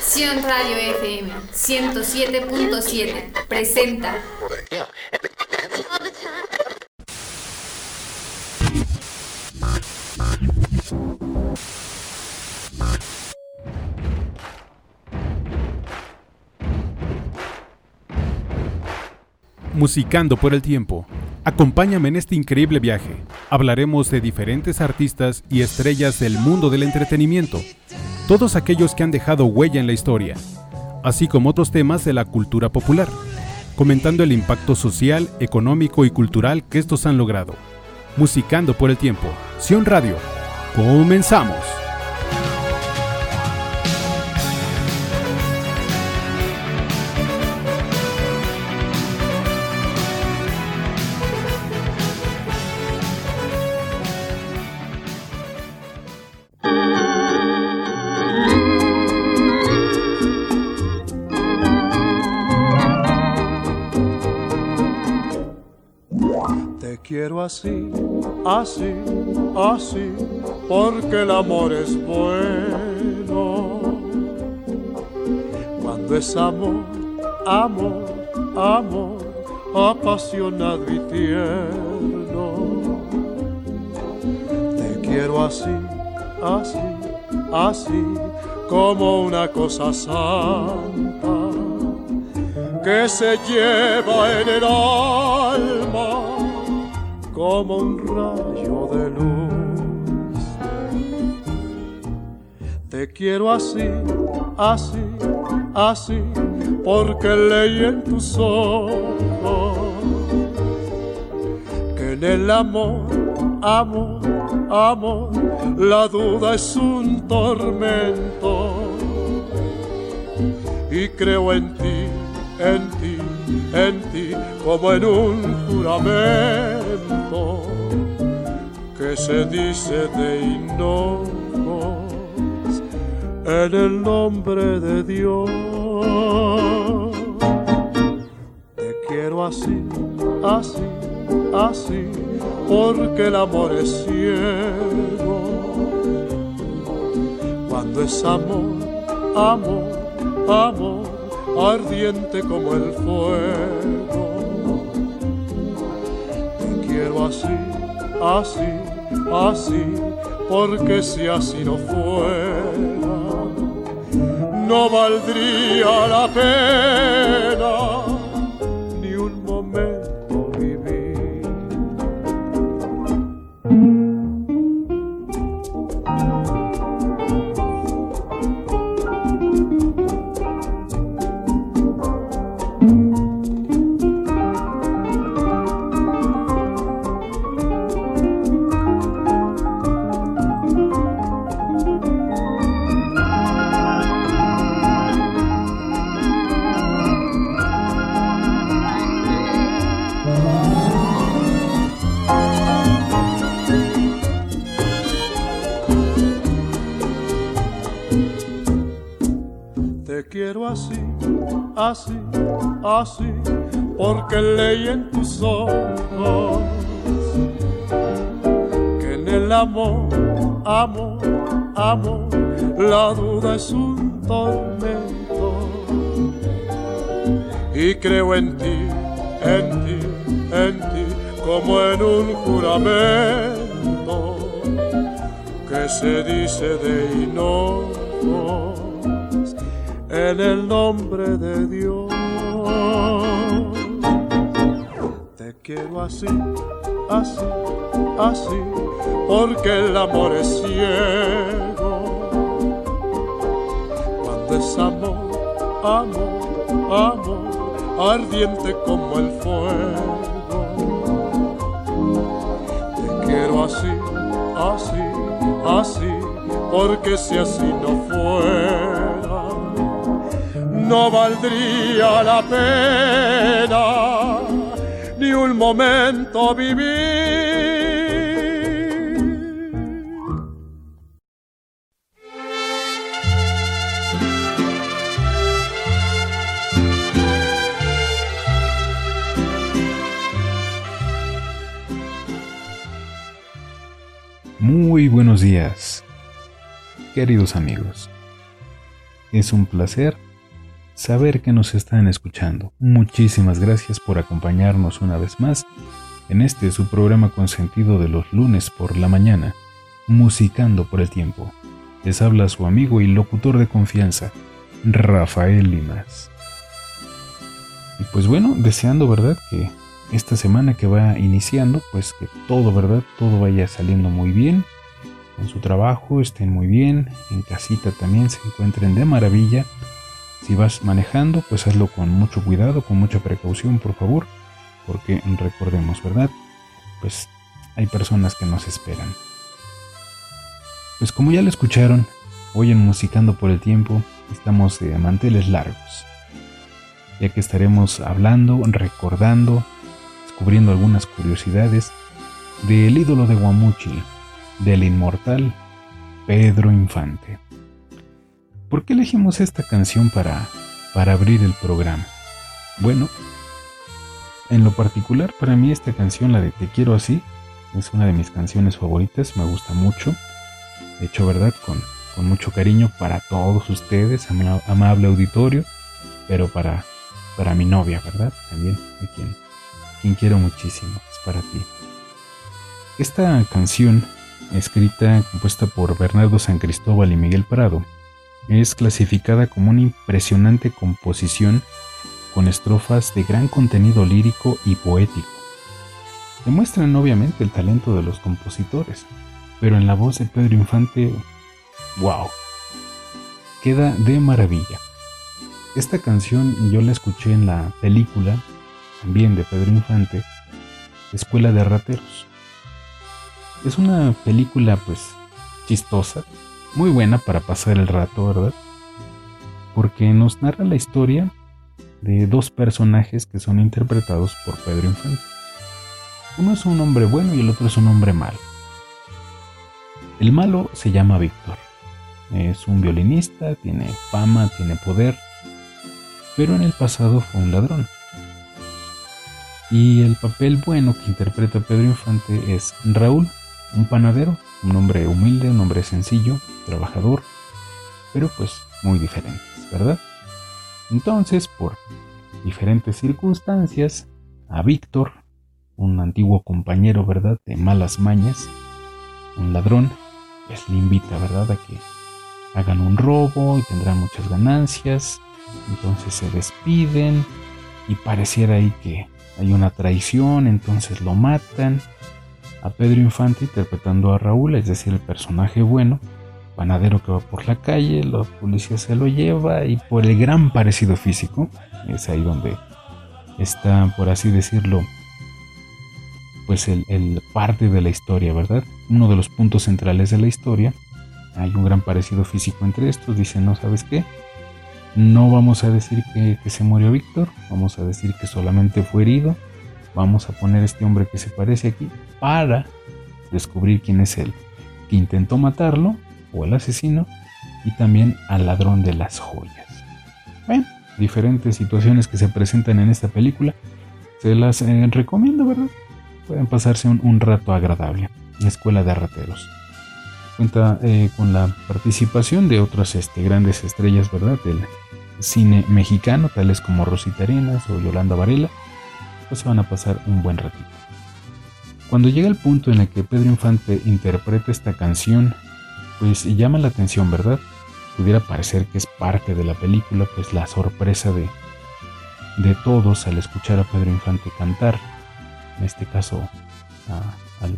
Sion Radio FM 107.7 presenta Musicando por el tiempo. Acompáñame en este increíble viaje. Hablaremos de diferentes artistas y estrellas del mundo del entretenimiento, todos aquellos que han dejado huella en la historia, así como otros temas de la cultura popular, comentando el impacto social, económico y cultural que estos han logrado. Musicando por el tiempo. Sion Radio. Comenzamos. Así, así, así, porque el amor es bueno. Cuando es amor, amor, amor, apasionado y tierno. Te quiero así, así, así, como una cosa santa que se lleva en el alma como un rayo de luz. Te quiero así, así, así, porque leí en tus ojos que en el amor, amor, amor, la duda es un tormento. Y creo en ti, en ti, en ti, como en un juramento que se dice de hinojos en el nombre de Dios. Te quiero así, así, así, porque el amor es ciego. Cuando es amor, amor, amor ardiente como el fuego. Así, así, así, porque si así no fuera, no valdría la pena Te quiero así, así, así, porque leí en tus ojos que en el amor, amor, amor, la duda es un tormento. Y creo en ti, en ti, en ti, como en un juramento que se dice de hinojos en el nombre de Dios. Te quiero así, así, así, porque el amor es ciego. Cuando es amor, amor, amor, ardiente como el fuego. Te quiero así, así, así, porque si así no fuera no valdría la pena ni un momento vivir. Muy buenos días. queridos amigos. Es un placer saber que nos están escuchando. Muchísimas gracias por acompañarnos una vez más en este su programa consentido de los lunes por la mañana, Musicando por el Tiempo. Les habla su amigo y locutor de confianza, Rafael Limas. Y pues bueno, deseando, ¿verdad? Que esta semana que va iniciando, pues que todo, ¿verdad? Todo vaya saliendo muy bien. En su trabajo estén muy bien, en casita también se encuentren de maravilla. Si vas manejando, pues hazlo con mucho cuidado, con mucha precaución, por favor, porque recordemos, ¿verdad? Pues hay personas que nos esperan. Pues como ya lo escucharon, hoy en Musicando por el Tiempo estamos de manteles largos, ya que estaremos hablando, recordando, descubriendo algunas curiosidades del ídolo de Guamuchil, del inmortal Pedro Infante. ¿Por qué elegimos esta canción para, para abrir el programa? Bueno, en lo particular para mí esta canción, la de Te quiero así, es una de mis canciones favoritas, me gusta mucho. De hecho, ¿verdad? Con, con mucho cariño para todos ustedes, amable auditorio, pero para, para mi novia, ¿verdad? También, a quien, quien quiero muchísimo, es para ti. Esta canción escrita, compuesta por Bernardo San Cristóbal y Miguel Prado, es clasificada como una impresionante composición con estrofas de gran contenido lírico y poético. Demuestran obviamente el talento de los compositores, pero en la voz de Pedro Infante, wow, queda de maravilla. Esta canción yo la escuché en la película, también de Pedro Infante, Escuela de Rateros. Es una película pues chistosa, muy buena para pasar el rato, ¿verdad? Porque nos narra la historia de dos personajes que son interpretados por Pedro Infante. Uno es un hombre bueno y el otro es un hombre malo. El malo se llama Víctor. Es un violinista, tiene fama, tiene poder, pero en el pasado fue un ladrón. Y el papel bueno que interpreta Pedro Infante es Raúl, un panadero, un hombre humilde, un hombre sencillo, trabajador, pero pues muy diferentes, ¿verdad? Entonces, por diferentes circunstancias, a Víctor, un antiguo compañero, ¿verdad?, de malas mañas, un ladrón, pues le invita, ¿verdad?, a que hagan un robo y tendrán muchas ganancias. Entonces se despiden y pareciera ahí que hay una traición, entonces lo matan a Pedro Infante interpretando a Raúl, es decir, el personaje bueno, panadero que va por la calle, la policía se lo lleva y por el gran parecido físico, es ahí donde está, por así decirlo, pues el, parte de la historia, ¿verdad? Uno de los puntos centrales de la historia. Hay un gran parecido físico entre estos. Dicen, no sabes qué, no vamos a decir que, que se murió Víctor, vamos a decir que solamente fue herido Vamos a poner este hombre que se parece aquí para descubrir quién es él, que intentó matarlo o el asesino y también al ladrón de las joyas. Bueno, diferentes situaciones que se presentan en esta película. Se las eh, recomiendo, ¿verdad? Pueden pasarse un, rato agradable. Escuela de Rateros. Cuenta eh, con la participación de otras este, grandes estrellas, ¿verdad? Del cine mexicano, tales como Rosita Arenas o Yolanda Varela pues se van a pasar un buen ratito. Cuando llega el punto en el que Pedro Infante interpreta esta canción, pues llama la atención, ¿verdad? Pudiera parecer que es parte de la película, pues la sorpresa de, de todos al escuchar a Pedro Infante cantar, en este caso al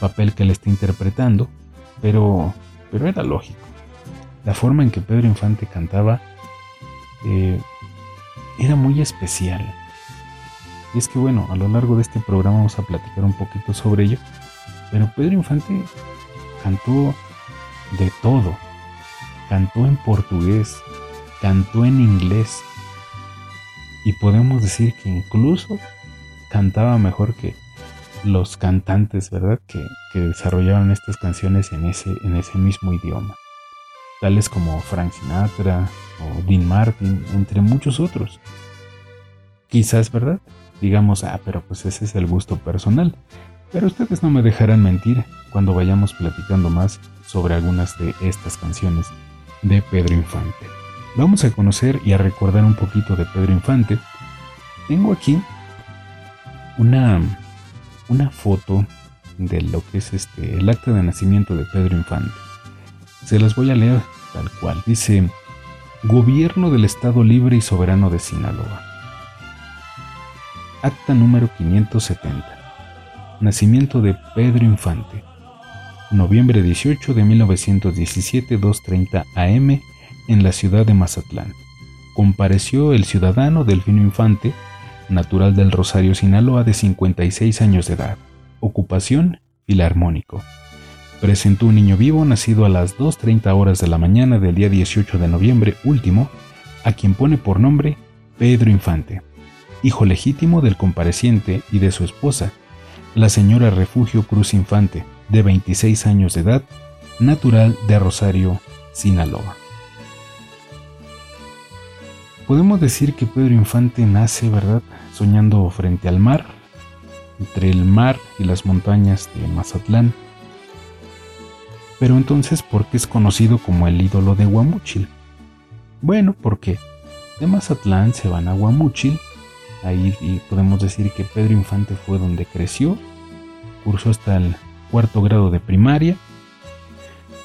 papel que le está interpretando, pero, pero era lógico. La forma en que Pedro Infante cantaba eh, era muy especial y es que bueno, a lo largo de este programa vamos a platicar un poquito sobre ello. Pero Pedro Infante cantó de todo. Cantó en portugués, cantó en inglés. Y podemos decir que incluso cantaba mejor que los cantantes, ¿verdad? Que, que desarrollaron estas canciones en ese, en ese mismo idioma. Tales como Frank Sinatra o Dean Martin, entre muchos otros. Quizás, ¿verdad? digamos, ah, pero pues ese es el gusto personal. Pero ustedes no me dejarán mentir cuando vayamos platicando más sobre algunas de estas canciones de Pedro Infante. Vamos a conocer y a recordar un poquito de Pedro Infante. Tengo aquí una, una foto de lo que es este, el acta de nacimiento de Pedro Infante. Se las voy a leer tal cual. Dice, Gobierno del Estado Libre y Soberano de Sinaloa. Acta número 570. Nacimiento de Pedro Infante. Noviembre 18 de 1917, 2.30 am en la ciudad de Mazatlán. Compareció el ciudadano Delfino Infante, natural del Rosario, Sinaloa, de 56 años de edad. Ocupación, filarmónico. Presentó un niño vivo nacido a las 2.30 horas de la mañana del día 18 de noviembre último, a quien pone por nombre Pedro Infante, hijo legítimo del compareciente y de su esposa, la señora Refugio Cruz Infante, de 26 años de edad, natural de Rosario, Sinaloa. Podemos decir que Pedro Infante nace, ¿verdad?, soñando frente al mar, entre el mar y las montañas de Mazatlán. Pero entonces, ¿por qué es conocido como el ídolo de Guamúchil? Bueno, porque de Mazatlán se van a Guamúchil Ahí podemos decir que Pedro Infante fue donde creció, cursó hasta el cuarto grado de primaria,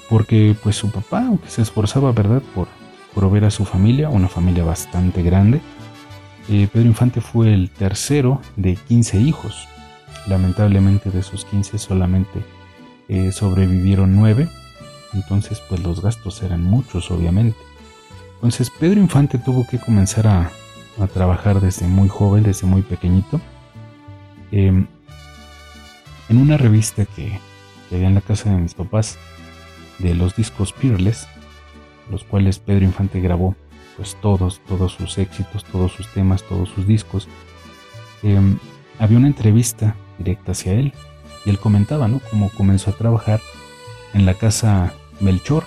porque pues su papá, aunque se esforzaba, ¿verdad?, por proveer a su familia, una familia bastante grande, eh, Pedro Infante fue el tercero de 15 hijos. Lamentablemente de esos 15 solamente eh, sobrevivieron 9, entonces pues los gastos eran muchos, obviamente. Entonces Pedro Infante tuvo que comenzar a, a trabajar desde muy joven, desde muy pequeñito. Em, en una revista que, había en la casa de mis papás, de los discos Peerless, los cuales Pedro Infante grabó, pues todos, todos sus éxitos, todos sus temas, todos sus discos, em, había una entrevista directa hacia él y él comentaba, ¿no? Cómo comenzó a trabajar en la casa Melchor.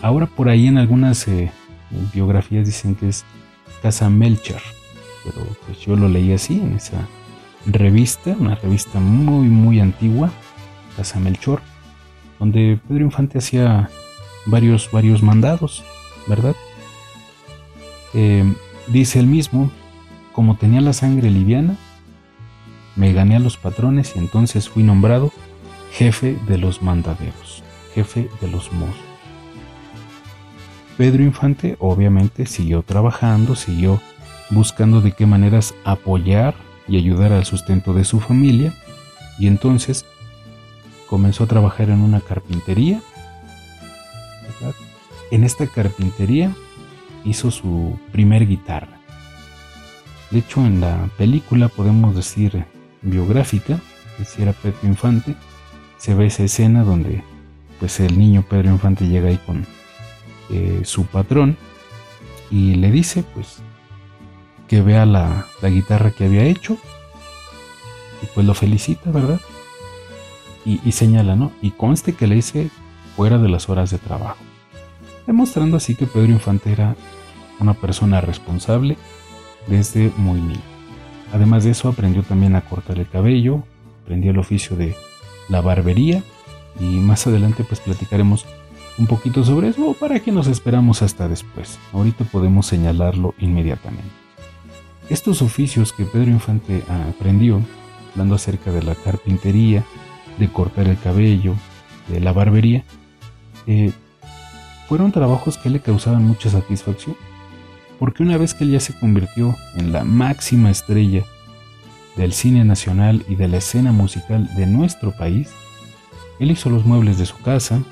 Ahora por ahí en algunas eh, biografías dicen que es Casa Melcher, pero pues yo lo leí así en esa revista, una revista muy muy antigua, Casa Melchor, donde Pedro Infante hacía varios varios mandados, ¿verdad? Eh, dice él mismo, como tenía la sangre liviana, me gané a los patrones y entonces fui nombrado jefe de los mandaderos, jefe de los mozos. Pedro Infante obviamente siguió trabajando, siguió buscando de qué maneras apoyar y ayudar al sustento de su familia y entonces comenzó a trabajar en una carpintería. En esta carpintería hizo su primer guitarra. De hecho, en la película podemos decir biográfica, si era Pedro Infante, se ve esa escena donde pues el niño Pedro Infante llega ahí con eh, su patrón y le dice pues que vea la, guitarra que había hecho y pues lo felicita, ¿verdad? Y, señala, ¿no? Y conste que le dice fuera de las horas de trabajo, demostrando así que Pedro Infante era una persona responsable desde muy niño. Además de eso aprendió también a cortar el cabello, aprendió el oficio de la barbería y más adelante pues platicaremos un poquito sobre eso para que nos esperamos hasta después. Ahorita podemos señalarlo inmediatamente. Estos oficios que Pedro Infante aprendió, hablando acerca de la carpintería, de cortar el cabello, de la barbería, eh, fueron trabajos que le causaban mucha satisfacción, porque una vez que él ya se convirtió en la máxima estrella del cine nacional y de la escena musical de nuestro país, él hizo los muebles de su casa,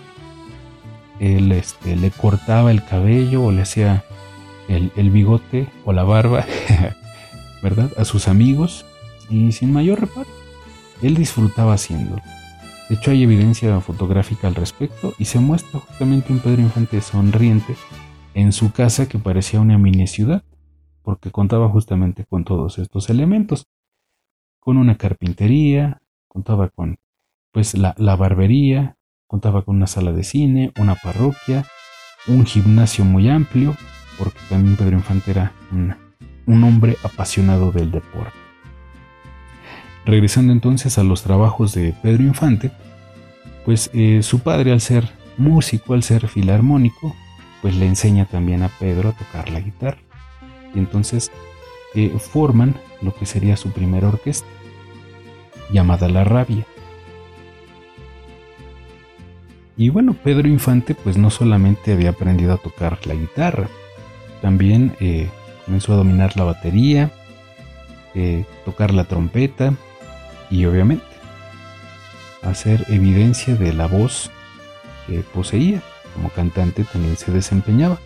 él este, le cortaba el cabello o le hacía el, bigote o la barba, ¿verdad? A sus amigos y sin mayor reparo. Él disfrutaba haciéndolo. De hecho, hay evidencia fotográfica al respecto y se muestra justamente un Pedro Infante sonriente en su casa que parecía una mini ciudad, porque contaba justamente con todos estos elementos. Con una carpintería, contaba con pues la, la barbería, Contaba con una sala de cine, una parroquia, un gimnasio muy amplio, porque también Pedro Infante era un, hombre apasionado del deporte. Regresando entonces a los trabajos de Pedro Infante, pues eh, su padre al ser músico, al ser filarmónico, pues le enseña también a Pedro a tocar la guitarra. Y entonces eh, forman lo que sería su primera orquesta, llamada La Rabia. Y bueno, Pedro Infante pues no solamente había aprendido a tocar la guitarra, también eh, comenzó a dominar la batería, eh, tocar la trompeta y obviamente hacer evidencia de la voz que poseía. Como cantante también se desempeñaba.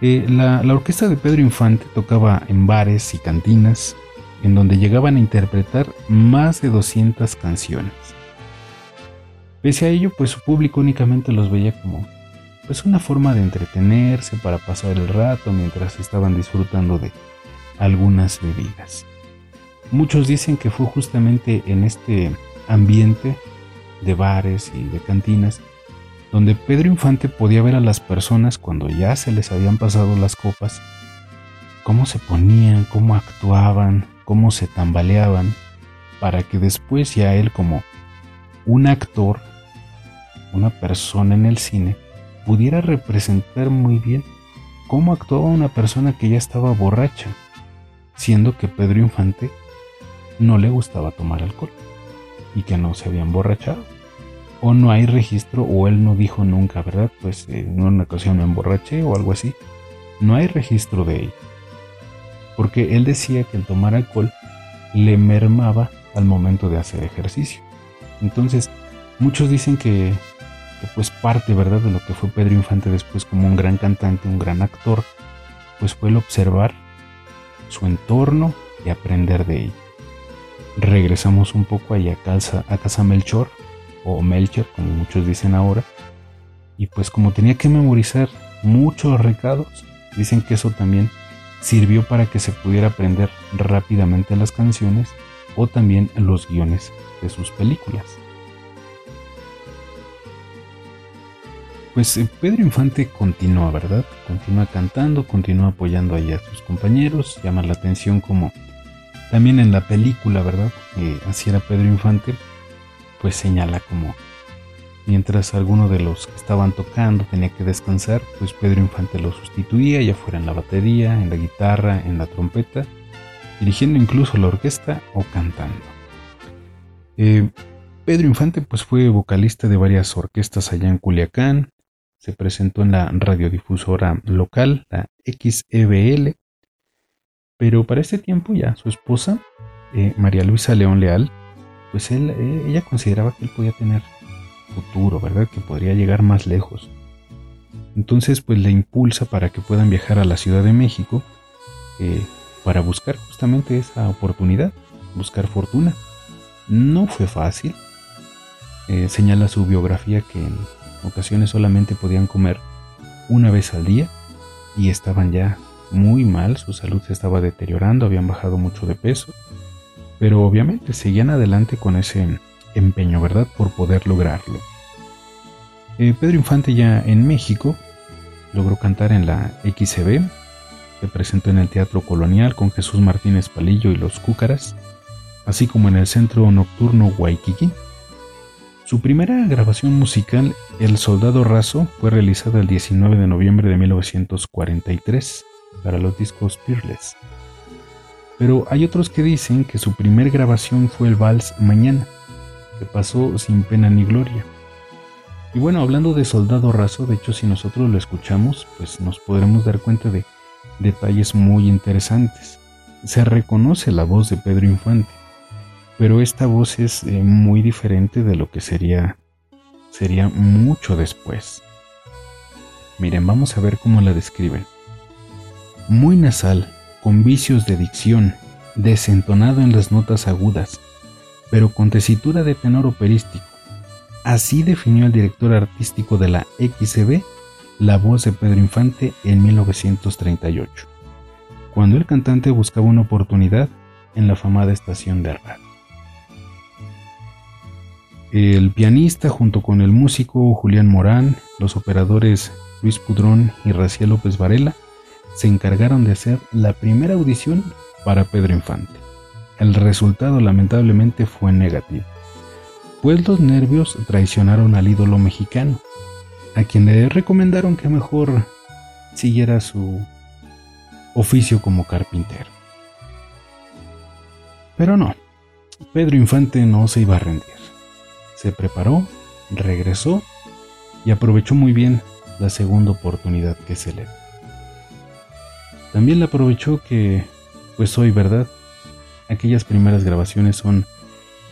Eh, la, la, orquesta de Pedro Infante tocaba en bares y cantinas, en donde llegaban a interpretar más de 200 canciones. Pese a ello, pues su público únicamente los veía como pues una forma de entretenerse para pasar el rato mientras estaban disfrutando de algunas bebidas. Muchos dicen que fue justamente en este ambiente de bares y de cantinas donde Pedro Infante podía ver a las personas cuando ya se les habían pasado las copas, cómo se ponían, cómo actuaban, cómo se tambaleaban, para que después ya él como un actor, una persona en el cine, pudiera representar muy bien cómo actuaba una persona que ya estaba borracha, siendo que Pedro Infante no le gustaba tomar alcohol y que no se había emborrachado. O no hay registro, o él no dijo nunca, ¿verdad? Pues eh, en una ocasión me emborraché o algo así. No hay registro de ello. Porque él decía que el tomar alcohol le mermaba al momento de hacer ejercicio. Entonces, muchos dicen que pues parte, ¿verdad?, de lo que fue Pedro Infante después como un gran cantante, un gran actor, pues fue el observar su entorno y aprender de él. Regresamos un poco allá a casa, a casa Melchor, o Melcher, como muchos dicen ahora, y pues como tenía que memorizar muchos recados, dicen que eso también sirvió para que se pudiera aprender rápidamente las canciones o también los guiones de sus películas. Pues eh, Pedro Infante continúa, ¿verdad? Continúa cantando, continúa apoyando ahí a sus compañeros, llama la atención como también en la película, ¿verdad? así era Pedro Infante, pues señala como mientras alguno de los que estaban tocando tenía que descansar, pues Pedro Infante lo sustituía, ya fuera en la batería, en la guitarra, en la trompeta, dirigiendo incluso la orquesta o cantando. Eh, Pedro Infante pues fue vocalista de varias orquestas allá en Culiacán, se presentó en la radiodifusora local, la XEBL, pero para este tiempo ya su esposa, eh, María Luisa León Leal, pues él, eh, ella consideraba que él podía tener futuro, ¿verdad? Que podría llegar más lejos. Entonces, pues le impulsa para que puedan viajar a la Ciudad de México eh, para buscar justamente esa oportunidad, buscar fortuna. No fue fácil. señala su biografía que ocasiones solamente podían comer una vez al día y estaban ya muy mal, su salud se estaba deteriorando, habían bajado mucho de peso, pero obviamente seguían adelante con ese empeño, ¿verdad?, por poder lograrlo. Eh, Pedro Infante ya en México logró cantar en la XCB, se presentó en el Teatro Colonial con Jesús Martínez Palillo y los Cúcaras, así como en el Centro Nocturno Waikiki, su primera grabación musical, El Soldado Raso, fue realizada el 19 de noviembre de 1943 para los discos Peerless. Pero hay otros que dicen que su primer grabación fue el Vals Mañana, que pasó sin pena ni gloria. Y bueno, hablando de Soldado Raso, de hecho si nosotros lo escuchamos, pues nos podremos dar cuenta de detalles muy interesantes. Se reconoce la voz de Pedro Infante pero esta voz es eh, muy diferente de lo que sería sería mucho después. Miren, vamos a ver cómo la describen. Muy nasal, con vicios de dicción, desentonado en las notas agudas, pero con tesitura de tenor operístico. Así definió el director artístico de la XCB la voz de Pedro Infante en 1938, cuando el cantante buscaba una oportunidad en la famada estación de radio. El pianista junto con el músico Julián Morán, los operadores Luis Pudrón y Raciel López Varela se encargaron de hacer la primera audición para Pedro Infante. El resultado lamentablemente fue negativo. después los nervios traicionaron al ídolo mexicano, a quien le recomendaron que mejor siguiera su oficio como carpintero. Pero no, Pedro Infante no se iba a rendir. Se preparó, regresó y aprovechó muy bien la segunda oportunidad que se le. También le aprovechó que, pues hoy, ¿verdad? Aquellas primeras grabaciones son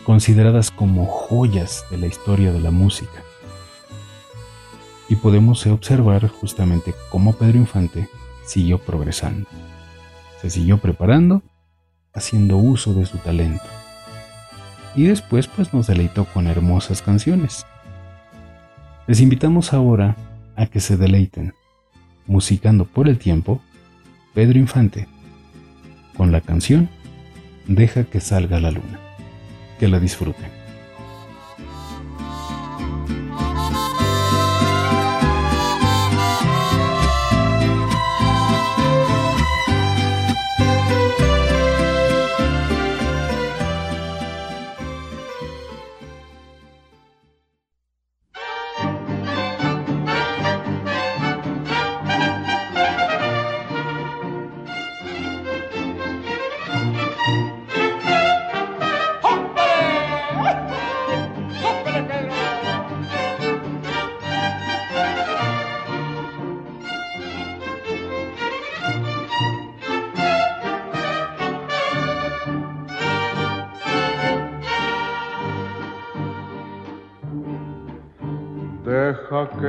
consideradas como joyas de la historia de la música. Y podemos observar justamente cómo Pedro Infante siguió progresando. Se siguió preparando, haciendo uso de su talento. Y después pues nos deleitó con hermosas canciones. Les invitamos ahora a que se deleiten, musicando por el tiempo, Pedro Infante, con la canción Deja que salga la luna. Que la disfruten.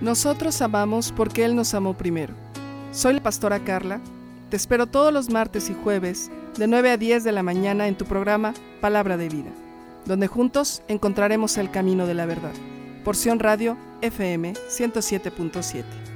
Nosotros amamos porque Él nos amó primero. Soy la pastora Carla. Te espero todos los martes y jueves de 9 a 10 de la mañana en tu programa Palabra de Vida, donde juntos encontraremos el camino de la verdad. Porción Radio FM 107.7.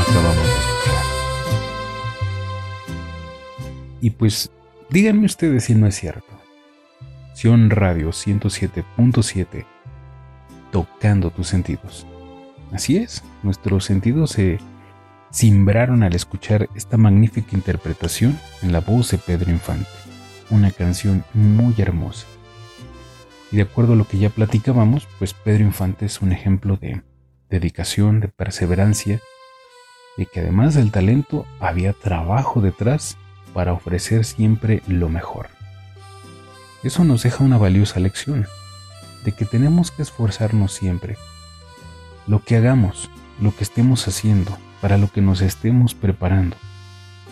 acabamos de escuchar. Y pues díganme ustedes si no es cierto. Sion Radio 107.7 tocando tus sentidos. Así es, nuestros sentidos se cimbraron al escuchar esta magnífica interpretación en la voz de Pedro Infante. Una canción muy hermosa. Y de acuerdo a lo que ya platicábamos, pues Pedro Infante es un ejemplo de dedicación, de perseverancia, y que además del talento había trabajo detrás para ofrecer siempre lo mejor. Eso nos deja una valiosa lección, de que tenemos que esforzarnos siempre. Lo que hagamos, lo que estemos haciendo, para lo que nos estemos preparando,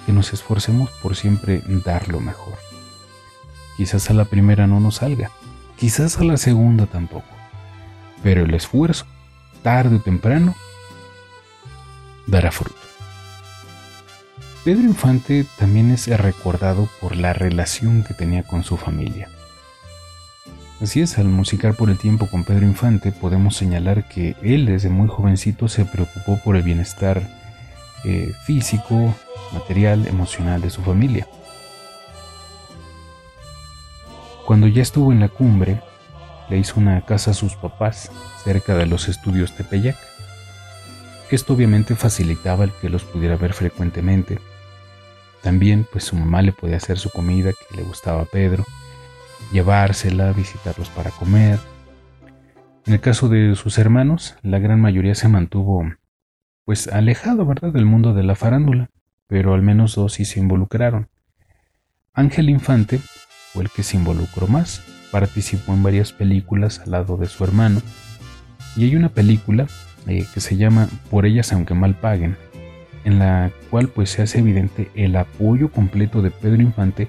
que nos esforcemos por siempre dar lo mejor. Quizás a la primera no nos salga, quizás a la segunda tampoco, pero el esfuerzo tarde o temprano, dará fruto. Pedro Infante también es recordado por la relación que tenía con su familia. Así es, al musicar por el tiempo con Pedro Infante podemos señalar que él desde muy jovencito se preocupó por el bienestar eh, físico, material, emocional de su familia. Cuando ya estuvo en la cumbre, le hizo una casa a sus papás cerca de los estudios Tepeyac. Esto obviamente facilitaba el que los pudiera ver frecuentemente. También pues su mamá le podía hacer su comida que le gustaba a Pedro, llevársela, visitarlos para comer. En el caso de sus hermanos, la gran mayoría se mantuvo pues alejado, ¿verdad?, del mundo de la farándula, pero al menos dos sí se involucraron. Ángel Infante fue el que se involucró más, participó en varias películas al lado de su hermano. Y hay una película eh, que se llama Por ellas aunque mal paguen, en la cual pues se hace evidente el apoyo completo de Pedro Infante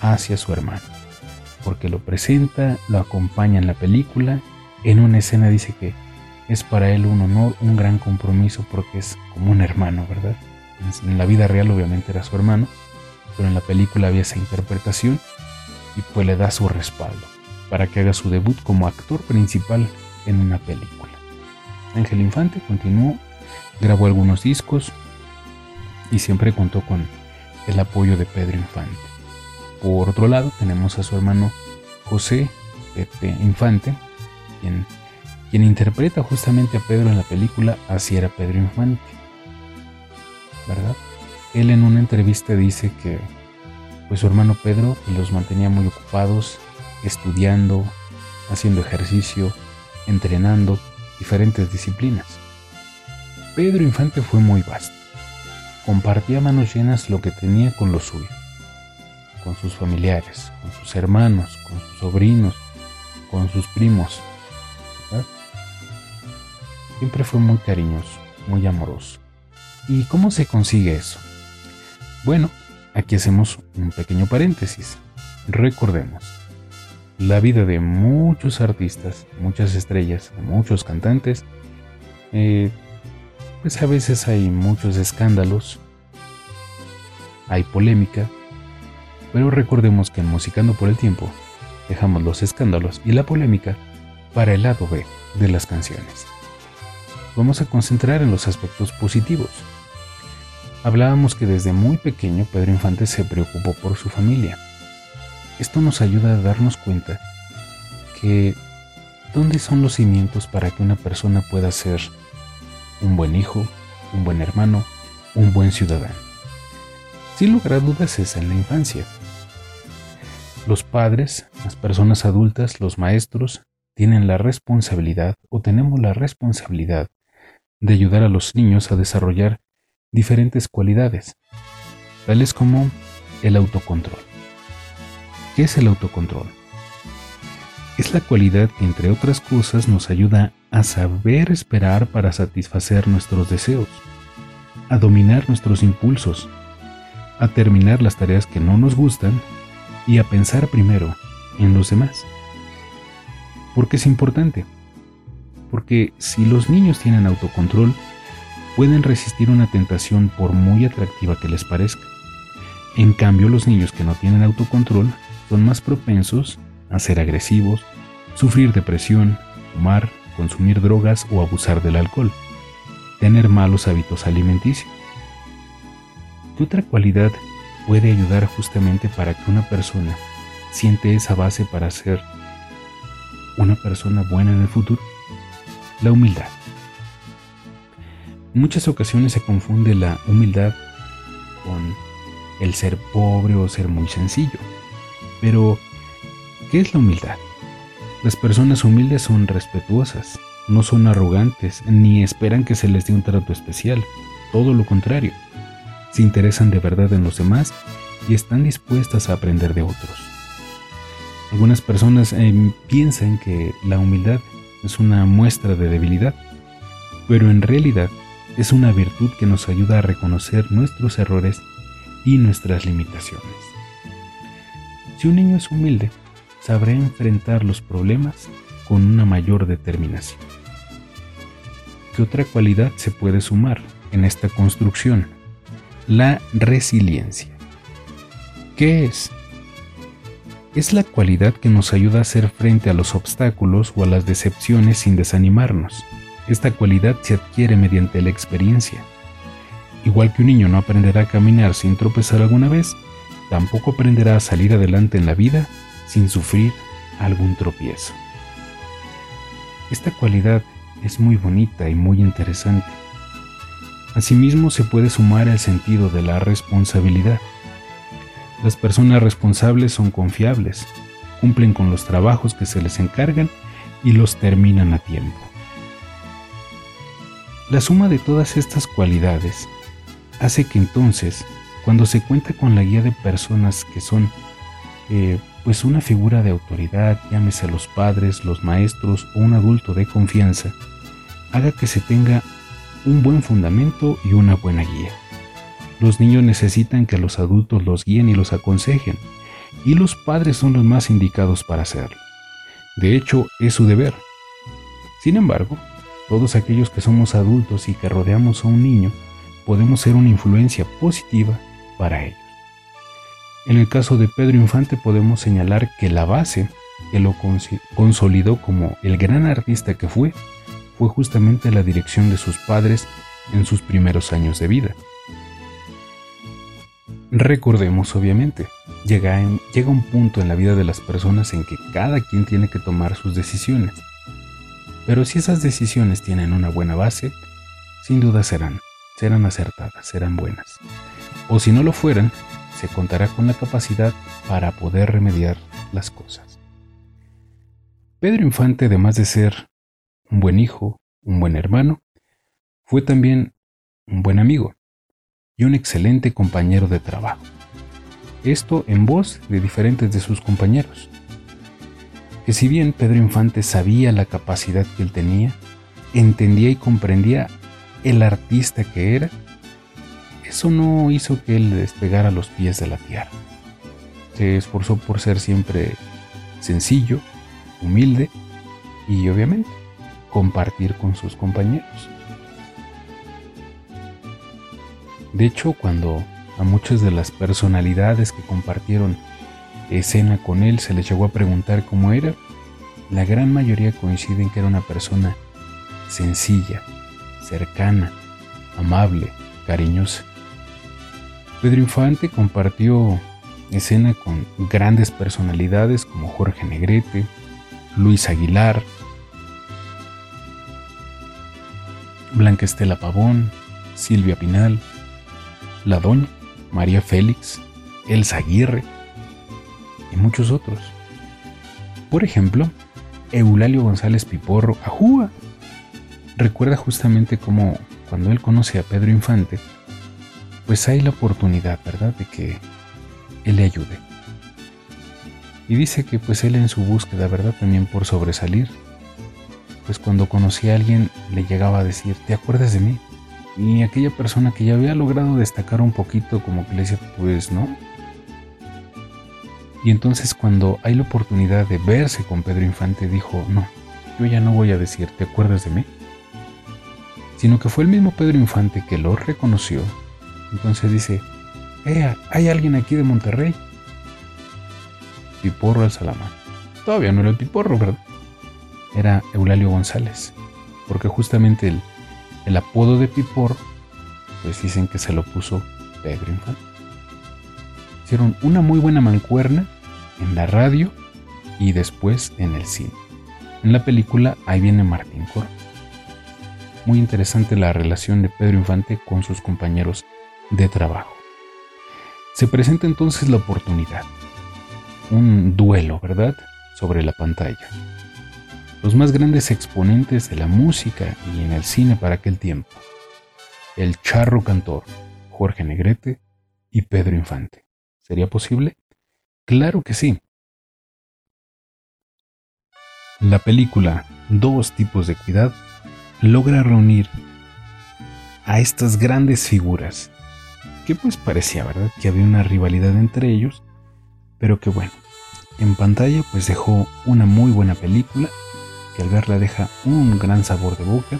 hacia su hermano, porque lo presenta, lo acompaña en la película, en una escena dice que es para él un honor, un gran compromiso porque es como un hermano, ¿verdad? En la vida real obviamente era su hermano, pero en la película había esa interpretación y pues le da su respaldo para que haga su debut como actor principal en una película. Ángel Infante continuó, grabó algunos discos y siempre contó con el apoyo de Pedro Infante. Por otro lado, tenemos a su hermano José Pepe Infante, quien, interpreta justamente a Pedro en la película Así era Pedro Infante. ¿Verdad? Él en una entrevista dice que pues su hermano Pedro los mantenía muy ocupados, estudiando, haciendo ejercicio, entrenando diferentes disciplinas. Pedro Infante fue muy vasto. Compartía manos llenas lo que tenía con lo suyo, con sus familiares, con sus hermanos, con sus sobrinos, con sus primos. Siempre fue muy cariñoso, muy amoroso. ¿Y cómo se consigue eso? Bueno, Aquí hacemos un pequeño paréntesis. Recordemos, la vida de muchos artistas, muchas estrellas, muchos cantantes, eh, pues a veces hay muchos escándalos, hay polémica, pero recordemos que en Musicando por el Tiempo dejamos los escándalos y la polémica para el lado B de las canciones. Vamos a concentrar en los aspectos positivos, Hablábamos que desde muy pequeño Pedro Infante se preocupó por su familia. Esto nos ayuda a darnos cuenta que ¿dónde son los cimientos para que una persona pueda ser un buen hijo, un buen hermano, un buen ciudadano? Sin lugar a dudas es en la infancia. Los padres, las personas adultas, los maestros, tienen la responsabilidad o tenemos la responsabilidad de ayudar a los niños a desarrollar diferentes cualidades, tales como el autocontrol. ¿Qué es el autocontrol? Es la cualidad que, entre otras cosas, nos ayuda a saber esperar para satisfacer nuestros deseos, a dominar nuestros impulsos a terminar las tareas que no nos gustan y a pensar primero en los demás. ¿Por qué es importante? Porque si los niños tienen autocontrol, pueden resistir una tentación por muy atractiva que les parezca. En cambio, los niños que no tienen autocontrol son más propensos a ser agresivos, sufrir depresión, fumar, consumir drogas o abusar del alcohol, tener malos hábitos alimenticios. ¿Qué otra cualidad puede ayudar justamente para que una persona siente esa base para ser una persona buena en el futuro? La humildad. En muchas ocasiones se confunde la humildad con el ser pobre o ser muy sencillo. Pero, ¿qué es la humildad? Las personas humildes son respetuosas, no son arrogantes ni esperan que se les dé un trato especial, todo lo contrario. Se interesan de verdad en los demás y están dispuestas a aprender de otros. Algunas personas eh, piensan que la humildad es una muestra de debilidad, pero en realidad es una virtud que nos ayuda a reconocer nuestros errores y nuestras limitaciones. Si un niño es humilde, sabrá enfrentar los problemas con una mayor determinación. ¿Qué otra cualidad se puede sumar en esta construcción? La resiliencia. ¿Qué es? Es la cualidad que nos ayuda a hacer frente a los obstáculos o a las decepciones sin desanimarnos. Esta cualidad se adquiere mediante la experiencia. Igual que un niño no aprenderá a caminar sin tropezar alguna vez, tampoco aprenderá a salir adelante en la vida sin sufrir algún tropiezo. Esta cualidad es muy bonita y muy interesante. Asimismo se puede sumar el sentido de la responsabilidad. Las personas responsables son confiables, cumplen con los trabajos que se les encargan y los terminan a tiempo. La suma de todas estas cualidades hace que entonces, cuando se cuenta con la guía de personas que son eh, pues una figura de autoridad, llámese los padres, los maestros o un adulto de confianza, haga que se tenga un buen fundamento y una buena guía. Los niños necesitan que los adultos los guíen y los aconsejen, y los padres son los más indicados para hacerlo. De hecho, es su deber. Sin embargo, todos aquellos que somos adultos y que rodeamos a un niño, podemos ser una influencia positiva para ellos. En el caso de Pedro Infante podemos señalar que la base que lo consolidó como el gran artista que fue, fue justamente la dirección de sus padres en sus primeros años de vida. Recordemos, obviamente, llega, llega un punto en la vida de las personas en que cada quien tiene que tomar sus decisiones. Pero si esas decisiones tienen una buena base, sin duda serán, serán acertadas, serán buenas. O si no lo fueran, se contará con la capacidad para poder remediar las cosas. Pedro Infante, además de ser un buen hijo, un buen hermano, fue también un buen amigo y un excelente compañero de trabajo. Esto en voz de diferentes de sus compañeros. Que si bien Pedro Infante sabía la capacidad que él tenía, entendía y comprendía el artista que era, eso no hizo que él despegara los pies de la tierra. Se esforzó por ser siempre sencillo, humilde y obviamente compartir con sus compañeros. De hecho, cuando a muchas de las personalidades que compartieron escena con él se les llegó a preguntar cómo era, la gran mayoría coinciden que era una persona sencilla, cercana, amable, cariñosa. Pedro Infante compartió escena con grandes personalidades como Jorge Negrete, Luis Aguilar, Blanca Estela Pavón, Silvia Pinal, La Doña, María Félix, Elsa Aguirre y muchos otros. Por ejemplo, Eulalio González Piporro, Ajúa, recuerda justamente cómo cuando él conoce a Pedro Infante, pues hay la oportunidad, ¿verdad?, de que él le ayude. Y dice que pues él en su búsqueda, ¿verdad?, también por sobresalir, pues cuando conocí a alguien le llegaba a decir, ¿te acuerdas de mí? Y aquella persona que ya había logrado destacar un poquito, como que le decía, pues no. Y entonces cuando hay la oportunidad de verse con Pedro Infante, dijo, no, yo ya no voy a decir, ¿te acuerdas de mí? Sino que fue el mismo Pedro Infante que lo reconoció. Entonces dice, eh, hay alguien aquí de Monterrey. Piporro al Salama. Todavía no era el Piporro, ¿verdad? Era Eulalio González. Porque justamente el, el apodo de Piporro, pues dicen que se lo puso Pedro Infante. Hicieron una muy buena mancuerna en la radio y después en el cine. En la película Ahí viene Martín Coro. Muy interesante la relación de Pedro Infante con sus compañeros de trabajo. Se presenta entonces la oportunidad. Un duelo, ¿verdad? Sobre la pantalla. Los más grandes exponentes de la música y en el cine para aquel tiempo. El charro cantor, Jorge Negrete y Pedro Infante. ¿Sería posible? Claro que sí. La película Dos tipos de equidad logra reunir a estas grandes figuras, que pues parecía, ¿verdad?, que había una rivalidad entre ellos, pero que bueno, en pantalla pues dejó una muy buena película, que al verla deja un gran sabor de boca,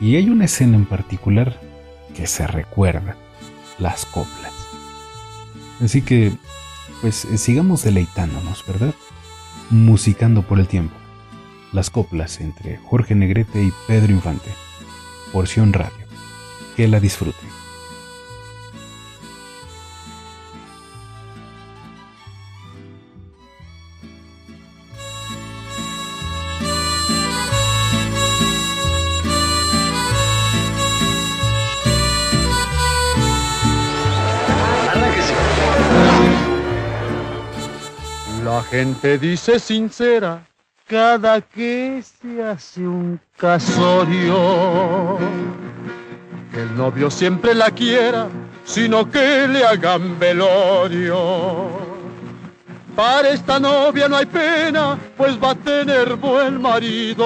y hay una escena en particular que se recuerda, las coplas. Así que, pues sigamos deleitándonos, ¿verdad? Musicando por el tiempo. Las coplas entre Jorge Negrete y Pedro Infante. Porción Radio. Que la disfruten. Gente dice sincera cada que se hace un casorio. Que el novio siempre la quiera, sino que le hagan velorio. Para esta novia no hay pena, pues va a tener buen marido.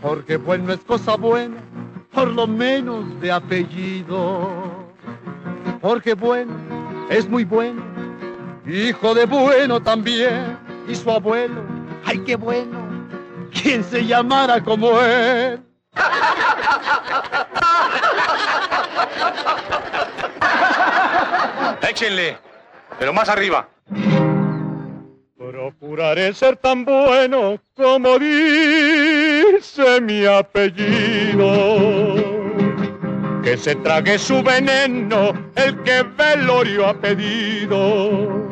Porque bueno es cosa buena, por lo menos de apellido. Porque bueno es muy bueno, hijo de bueno también y su abuelo. ¡Ay, qué bueno! ¿Quién se llamara como él? Échenle, pero más arriba. Procuraré ser tan bueno como dice mi apellido. Que se trague su veneno el que velorio ha pedido.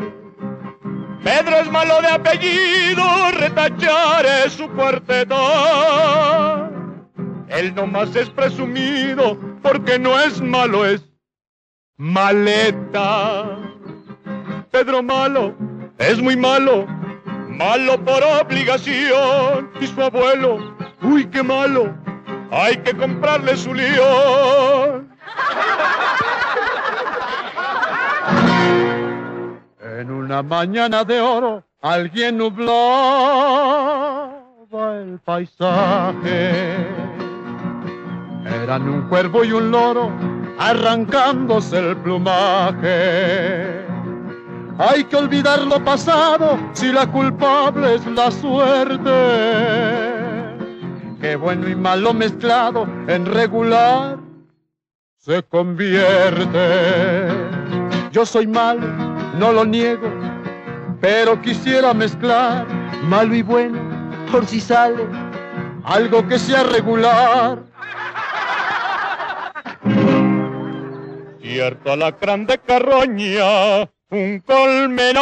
Pedro es malo de apellido, retacharé su cuarteto. Él nomás es presumido porque no es malo, es maleta. Pedro malo, es muy malo, malo por obligación. Y su abuelo, uy, qué malo, hay que comprarle su león. En una mañana de oro, alguien nublaba el paisaje. Eran un cuervo y un loro arrancándose el plumaje. Hay que olvidar lo pasado si la culpable es la suerte. Que bueno y malo mezclado en regular se convierte. Yo soy malo, no lo niego, pero quisiera mezclar malo y bueno por si sale algo que sea regular. Cierto alacrán de carroña, un colmenar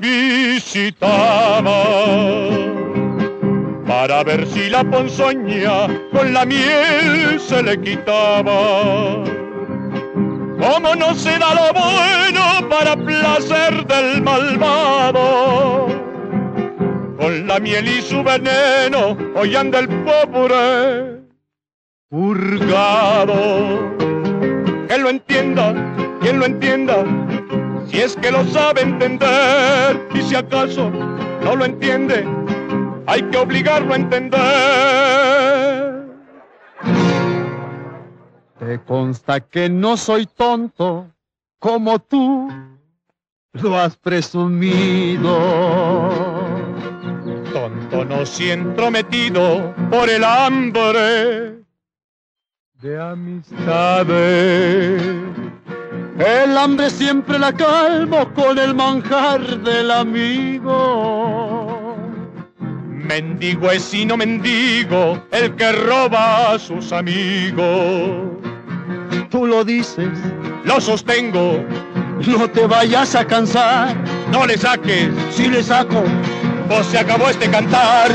visitaba para ver si la ponzoña con la miel se le quitaba. Como no se da lo bueno para placer del malvado, con la miel y su veneno hoy anda el pobre purgado. Que lo entienda, quien lo entienda, si es que lo sabe entender, y si acaso no lo entiende, hay que obligarlo a entender. Te consta que no soy tonto como tú lo has presumido. Tonto no si entrometido por el hambre de amistades. El hambre siempre la calmo con el manjar del amigo. Mendigo es y no mendigo el que roba a sus amigos. Tú lo dices, lo sostengo, no te vayas a cansar. No le saques, si le saco, pues se acabó este cantar.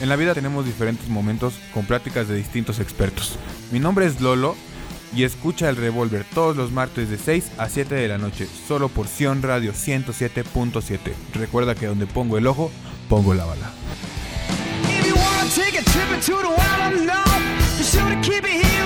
En la vida tenemos diferentes momentos con pláticas de distintos expertos. Mi nombre es Lolo y escucha el revólver todos los martes de 6 a 7 de la noche, solo por Sion Radio 107.7. Recuerda que donde pongo el ojo, pongo la bala. Take a trip into the wild be sure to keep it here.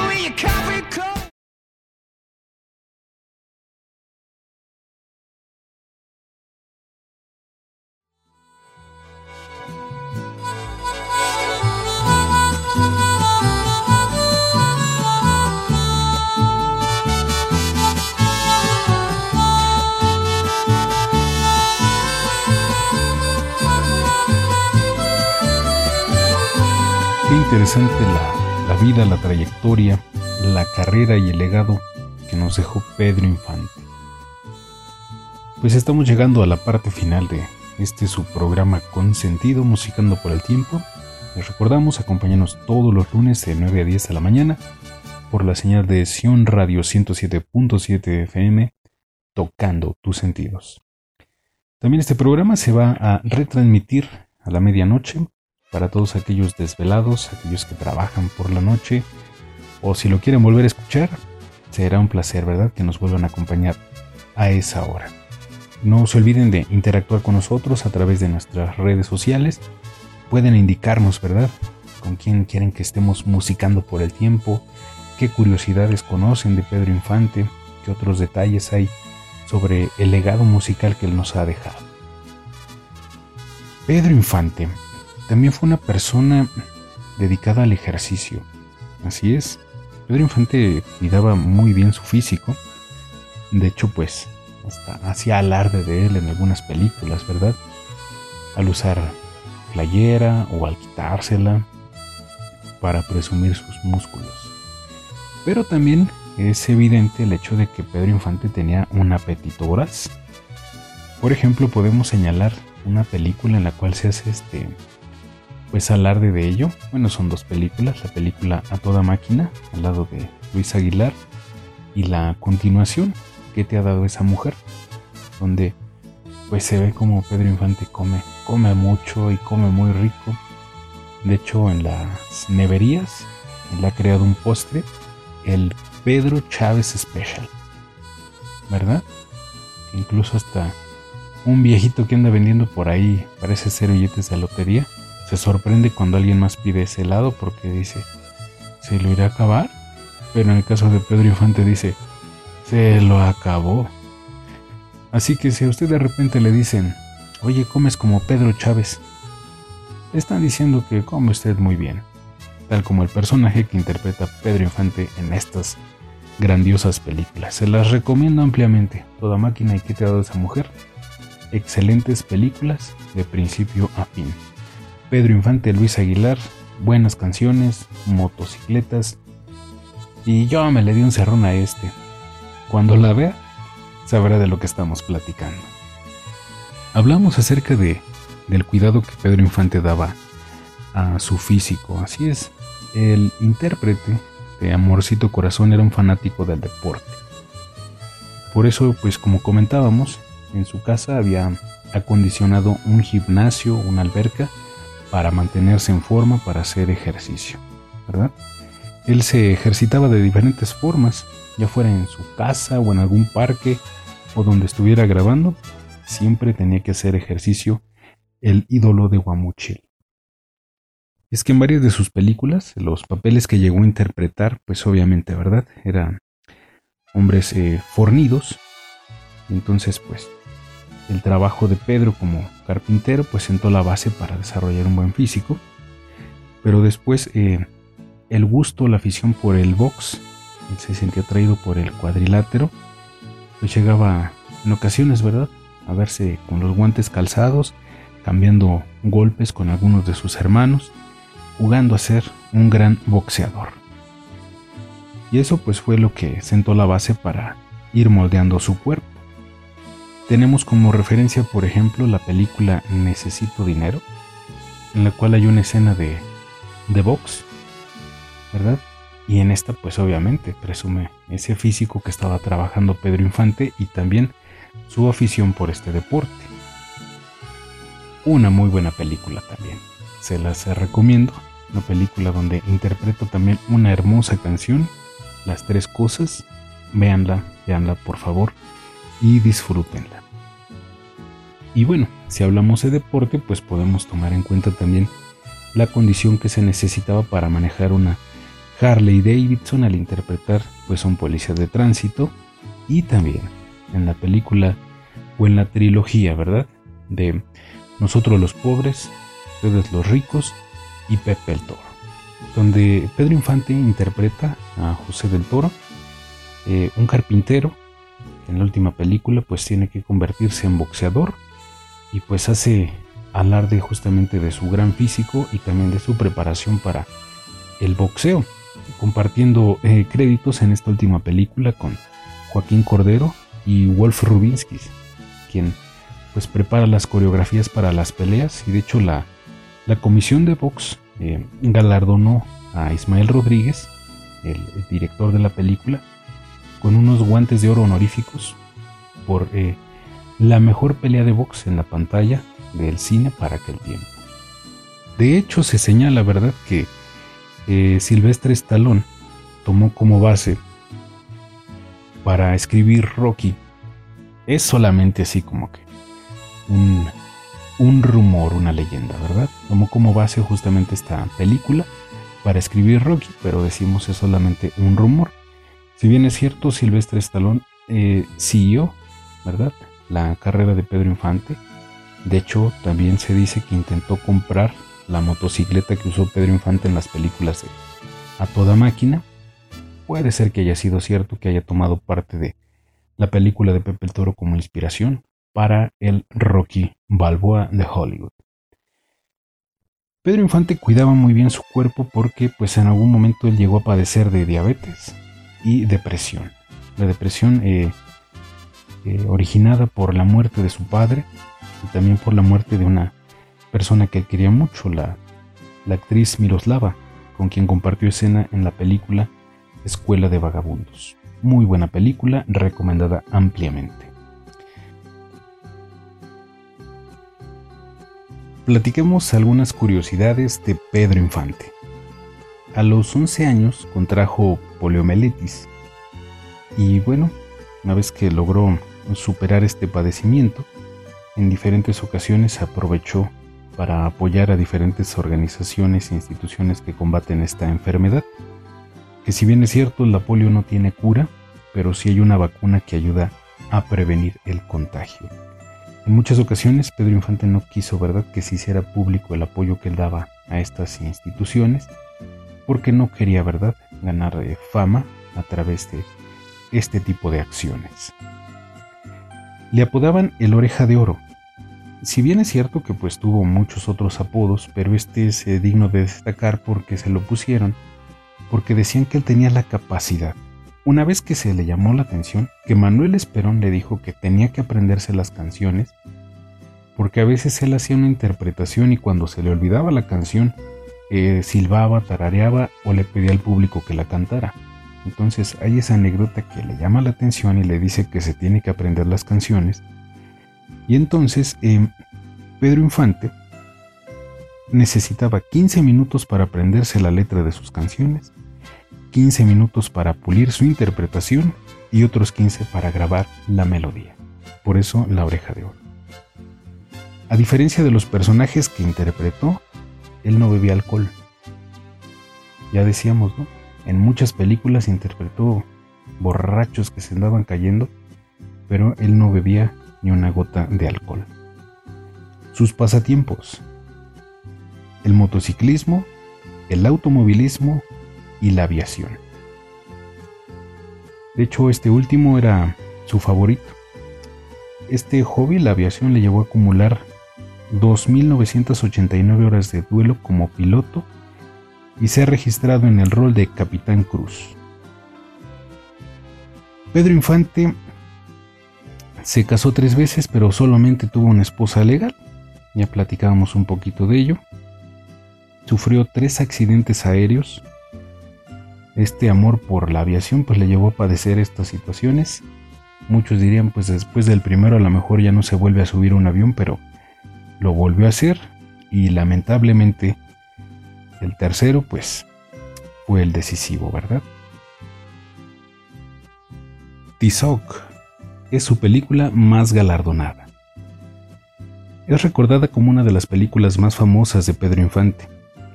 La, vida, la trayectoria, la carrera y el legado que nos dejó Pedro Infante. Pues estamos llegando a la parte final de este su programa con sentido, musicando por el tiempo. Les recordamos, acompáñanos todos los lunes de 9 a 10 de la mañana por la señal de Sion Radio 107.7 FM, tocando tus sentidos. También este programa se va a retransmitir a la medianoche para todos aquellos desvelados, aquellos que trabajan por la noche, o si lo quieren volver a escuchar, será un placer, ¿verdad?, que nos vuelvan a acompañar a esa hora. No se olviden de interactuar con nosotros a través de nuestras redes sociales. Pueden indicarnos, ¿verdad?, con quién quieren que estemos musicando por el tiempo, qué curiosidades conocen de Pedro Infante, qué otros detalles hay sobre el legado musical que él nos ha dejado. Pedro Infante también fue una persona dedicada al ejercicio. Así es, Pedro Infante cuidaba muy bien su físico. De hecho, pues, hasta hacía alarde de él en algunas películas, ¿verdad? Al usar playera o al quitársela para presumir sus músculos. Pero también es evidente el hecho de que Pedro Infante tenía un apetito voraz. Por ejemplo, podemos señalar una película en la cual se hace este pues alarde de ello. Bueno, son dos películas, la película A toda máquina, al lado de Luis Aguilar, y la continuación, ¿Qué te ha dado esa mujer? Donde pues se ve como Pedro Infante come, come mucho y come muy rico. De hecho, en las neverías, él ha creado un postre, el Pedro Chávez Special. ¿Verdad? Incluso hasta un viejito que anda vendiendo por ahí, parece ser billetes de lotería, se sorprende cuando alguien más pide ese helado porque dice, ¿se lo irá a acabar? Pero en el caso de Pedro Infante dice, se lo acabó. Así que si a usted de repente le dicen, oye, comes como Pedro Chávez, le están diciendo que come usted muy bien, tal como el personaje que interpreta Pedro Infante en estas grandiosas películas. Se las recomiendo ampliamente. Toda máquina y que te ha dado esa mujer. Excelentes películas de principio a fin. Pedro Infante, Luis Aguilar, buenas canciones, motocicletas. Y yo me le di un cerrón a este. Cuando la vea, sabrá de lo que estamos platicando. Hablamos acerca de del cuidado que Pedro Infante daba a su físico. Así es, el intérprete de Amorcito Corazón era un fanático del deporte. Por eso, pues como comentábamos, en su casa había acondicionado un gimnasio, una alberca, para mantenerse en forma, para hacer ejercicio, ¿verdad? Él se ejercitaba de diferentes formas, ya fuera en su casa o en algún parque o donde estuviera grabando, siempre tenía que hacer ejercicio el ídolo de Guamuchil. Es que en varias de sus películas, los papeles que llegó a interpretar, pues obviamente, ¿verdad? Eran hombres eh, fornidos. Entonces, pues, el trabajo de Pedro como carpintero pues sentó la base para desarrollar un buen físico. Pero después eh, el gusto, la afición por el box, él se sentía atraído por el cuadrilátero, pues llegaba en ocasiones, ¿verdad? A verse con los guantes calzados, cambiando golpes con algunos de sus hermanos, jugando a ser un gran boxeador. Y eso pues fue lo que sentó la base para ir moldeando su cuerpo. Tenemos como referencia, por ejemplo, la película Necesito Dinero, en la cual hay una escena de, de box, ¿verdad? Y en esta, pues obviamente, presume ese físico que estaba trabajando Pedro Infante y también su afición por este deporte. Una muy buena película también, se las recomiendo. Una película donde interpreto también una hermosa canción, Las Tres Cosas. Véanla, véanla por favor y disfrútenla. Y bueno, si hablamos de deporte, pues podemos tomar en cuenta también la condición que se necesitaba para manejar una Harley Davidson al interpretar pues un policía de tránsito y también en la película o en la trilogía, ¿verdad? De Nosotros los pobres, ustedes los ricos y Pepe el Toro, donde Pedro Infante interpreta a José del Toro, eh, un carpintero que en la última película pues tiene que convertirse en boxeador y pues hace alarde justamente de su gran físico y también de su preparación para el boxeo, compartiendo eh, créditos en esta última película con Joaquín Cordero y Wolf Rubinsky, quien pues prepara las coreografías para las peleas. Y de hecho la, la comisión de box eh, galardonó a Ismael Rodríguez, el, el, director de la película, con unos guantes de oro honoríficos por eh, la mejor pelea de box en la pantalla del cine para aquel tiempo. De hecho, se señala, ¿verdad?, que eh, Silvestre Stallone tomó como base para escribir Rocky. Es solamente así como que un, un rumor, una leyenda, ¿verdad? Tomó como base justamente esta película para escribir Rocky, pero decimos es solamente un rumor. Si bien es cierto, Silvestre Stallone eh, siguió, ¿verdad? La carrera de Pedro Infante. De hecho, también se dice que intentó comprar la motocicleta que usó Pedro Infante en las películas de A Toda Máquina. Puede ser que haya sido cierto que haya tomado parte de la película de Pepe el Toro como inspiración para el Rocky Balboa de Hollywood. Pedro Infante cuidaba muy bien su cuerpo porque pues en algún momento él llegó a padecer de diabetes y depresión. La depresión eh, eh, originada por la muerte de su padre y también por la muerte de una persona que quería mucho, la, la actriz Miroslava, con quien compartió escena en la película Escuela de Vagabundos. Muy buena película, recomendada ampliamente. Platiquemos algunas curiosidades de Pedro Infante. A los 11 años contrajo poliomielitis y bueno, una vez que logró superar este padecimiento, en diferentes ocasiones aprovechó para apoyar a diferentes organizaciones e instituciones que combaten esta enfermedad. Que si bien es cierto, la polio no tiene cura, pero sí hay una vacuna que ayuda a prevenir el contagio. En muchas ocasiones Pedro Infante no quiso, ¿verdad?, que se hiciera público el apoyo que él daba a estas instituciones, porque no quería, ¿verdad?, ganar eh, fama a través de este tipo de acciones. Le apodaban el oreja de oro. Si bien es cierto que pues tuvo muchos otros apodos, pero este es eh, digno de destacar porque se lo pusieron, porque decían que él tenía la capacidad. Una vez que se le llamó la atención, que Manuel Esperón le dijo que tenía que aprenderse las canciones, porque a veces él hacía una interpretación y cuando se le olvidaba la canción, eh, silbaba, tarareaba o le pedía al público que la cantara. Entonces hay esa anécdota que le llama la atención y le dice que se tiene que aprender las canciones. Y entonces eh, Pedro Infante necesitaba 15 minutos para aprenderse la letra de sus canciones, 15 minutos para pulir su interpretación y otros 15 para grabar la melodía. Por eso la oreja de oro. A diferencia de los personajes que interpretó, él no bebía alcohol. Ya decíamos, ¿no? En muchas películas interpretó borrachos que se andaban cayendo, pero él no bebía ni una gota de alcohol. Sus pasatiempos. El motociclismo, el automovilismo y la aviación. De hecho, este último era su favorito. Este hobby, la aviación, le llevó a acumular 2.989 horas de duelo como piloto y se ha registrado en el rol de Capitán Cruz. Pedro Infante se casó tres veces, pero solamente tuvo una esposa legal. Ya platicábamos un poquito de ello. Sufrió tres accidentes aéreos. Este amor por la aviación pues le llevó a padecer estas situaciones. Muchos dirían pues después del primero a lo mejor ya no se vuelve a subir un avión, pero lo volvió a hacer y lamentablemente el tercero pues fue el decisivo, ¿verdad? Tizoc es su película más galardonada. Es recordada como una de las películas más famosas de Pedro Infante,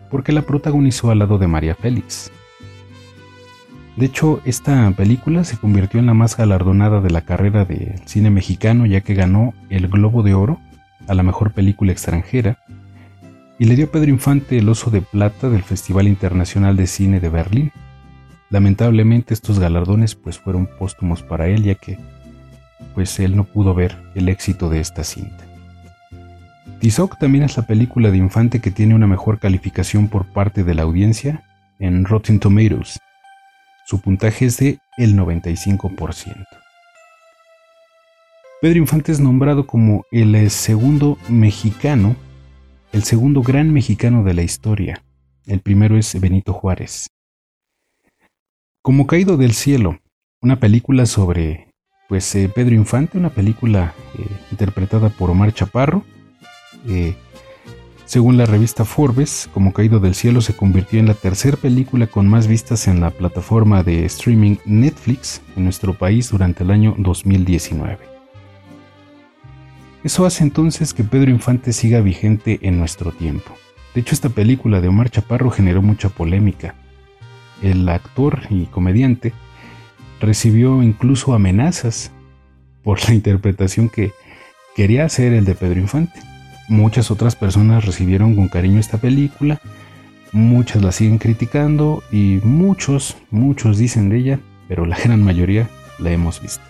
porque la protagonizó al lado de María Félix. De hecho, esta película se convirtió en la más galardonada de la carrera del cine mexicano ya que ganó el Globo de Oro a la mejor película extranjera y le dio a Pedro Infante el Oso de Plata del Festival Internacional de Cine de Berlín. Lamentablemente estos galardones pues fueron póstumos para él ya que pues él no pudo ver el éxito de esta cinta. Tizoc también es la película de Infante que tiene una mejor calificación por parte de la audiencia en Rotten Tomatoes. Su puntaje es de el 95%. Pedro Infante es nombrado como el segundo mexicano, el segundo gran mexicano de la historia. El primero es Benito Juárez. Como Caído del Cielo, una película sobre pues eh, Pedro Infante, una película eh, interpretada por Omar Chaparro. según la revista Forbes, Como Caído del Cielo se convirtió en la tercera película con más vistas en la plataforma de streaming Netflix en nuestro país durante el año 2019. Eso hace entonces que Pedro Infante siga vigente en nuestro tiempo. De hecho, esta película de Omar Chaparro generó mucha polémica. El actor y comediante recibió incluso amenazas por la interpretación que quería hacer el de Pedro Infante. Muchas otras personas recibieron con cariño esta película, muchas la siguen criticando y muchos, muchos dicen de ella, pero la gran mayoría la hemos visto.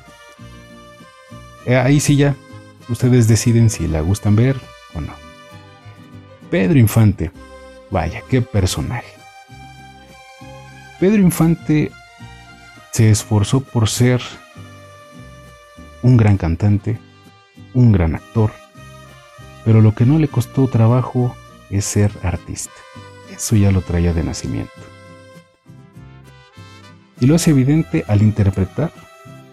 Eh, ahí sí ya, ustedes deciden si la gustan ver o no. Pedro Infante, vaya, qué personaje. Pedro Infante se esforzó por ser un gran cantante, un gran actor, pero lo que no le costó trabajo es ser artista. Eso ya lo traía de nacimiento. Y lo hace evidente al interpretar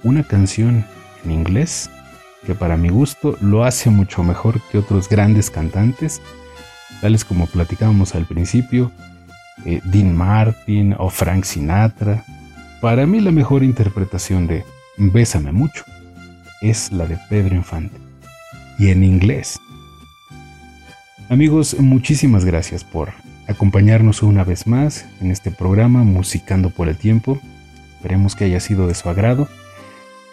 una canción en inglés que para mi gusto lo hace mucho mejor que otros grandes cantantes, tales como platicábamos al principio, eh, Dean Martin o Frank Sinatra, para mí la mejor interpretación de Bésame mucho es la de Pedro Infante. Y en inglés. Amigos, muchísimas gracias por acompañarnos una vez más en este programa Musicando por el Tiempo. Esperemos que haya sido de su agrado.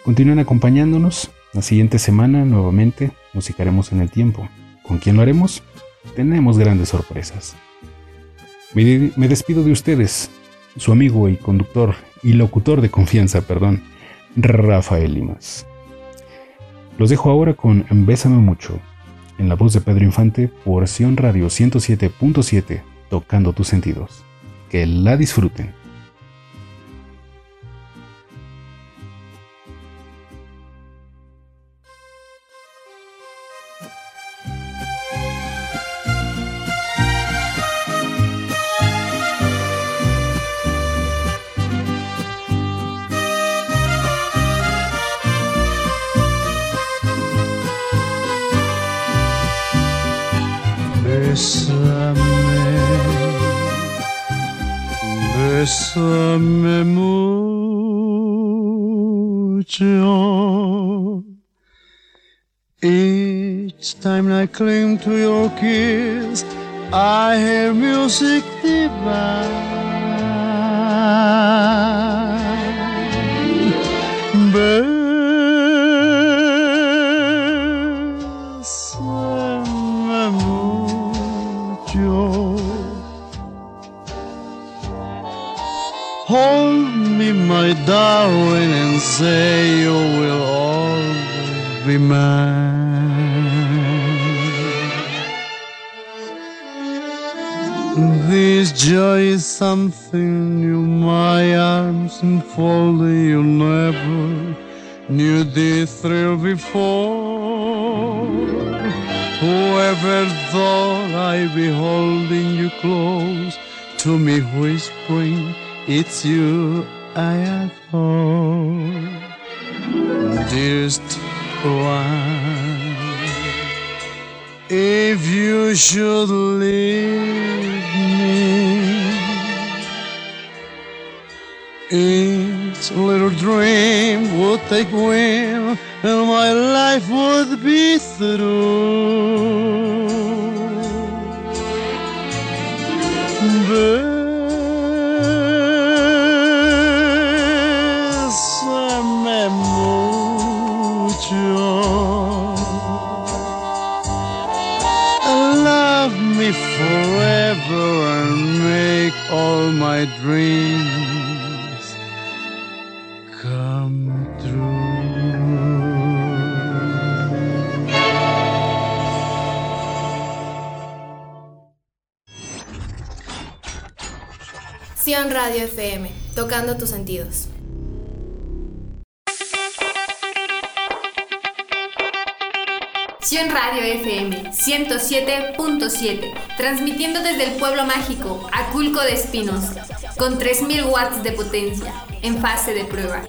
Continúen acompañándonos. La siguiente semana nuevamente musicaremos en el tiempo. ¿Con quién lo haremos? Tenemos grandes sorpresas. Me, despido de ustedes, su amigo y conductor y locutor de confianza, perdón, Rafael Limas. Los dejo ahora con Bésame mucho, en la voz de Pedro Infante, por Radio 107.7, tocando tus sentidos. Que la disfruten. Bésame mucho. Each time I cling to your kiss, I hear music divine. Going and say you will always be mine. This joy is something new, my arms enfolding you never knew this thrill before. Whoever thought I'd be holding you close to me, whispering, It's you I adore. Dearest one, if you should leave me, each little dream would take wing and my life would be through. Bésame Radio FM, tocando tus sentidos. Sion Radio FM 107.7, transmitiendo desde el pueblo mágico, Aculco de Espinos, con 3000 watts de potencia, en fase de prueba.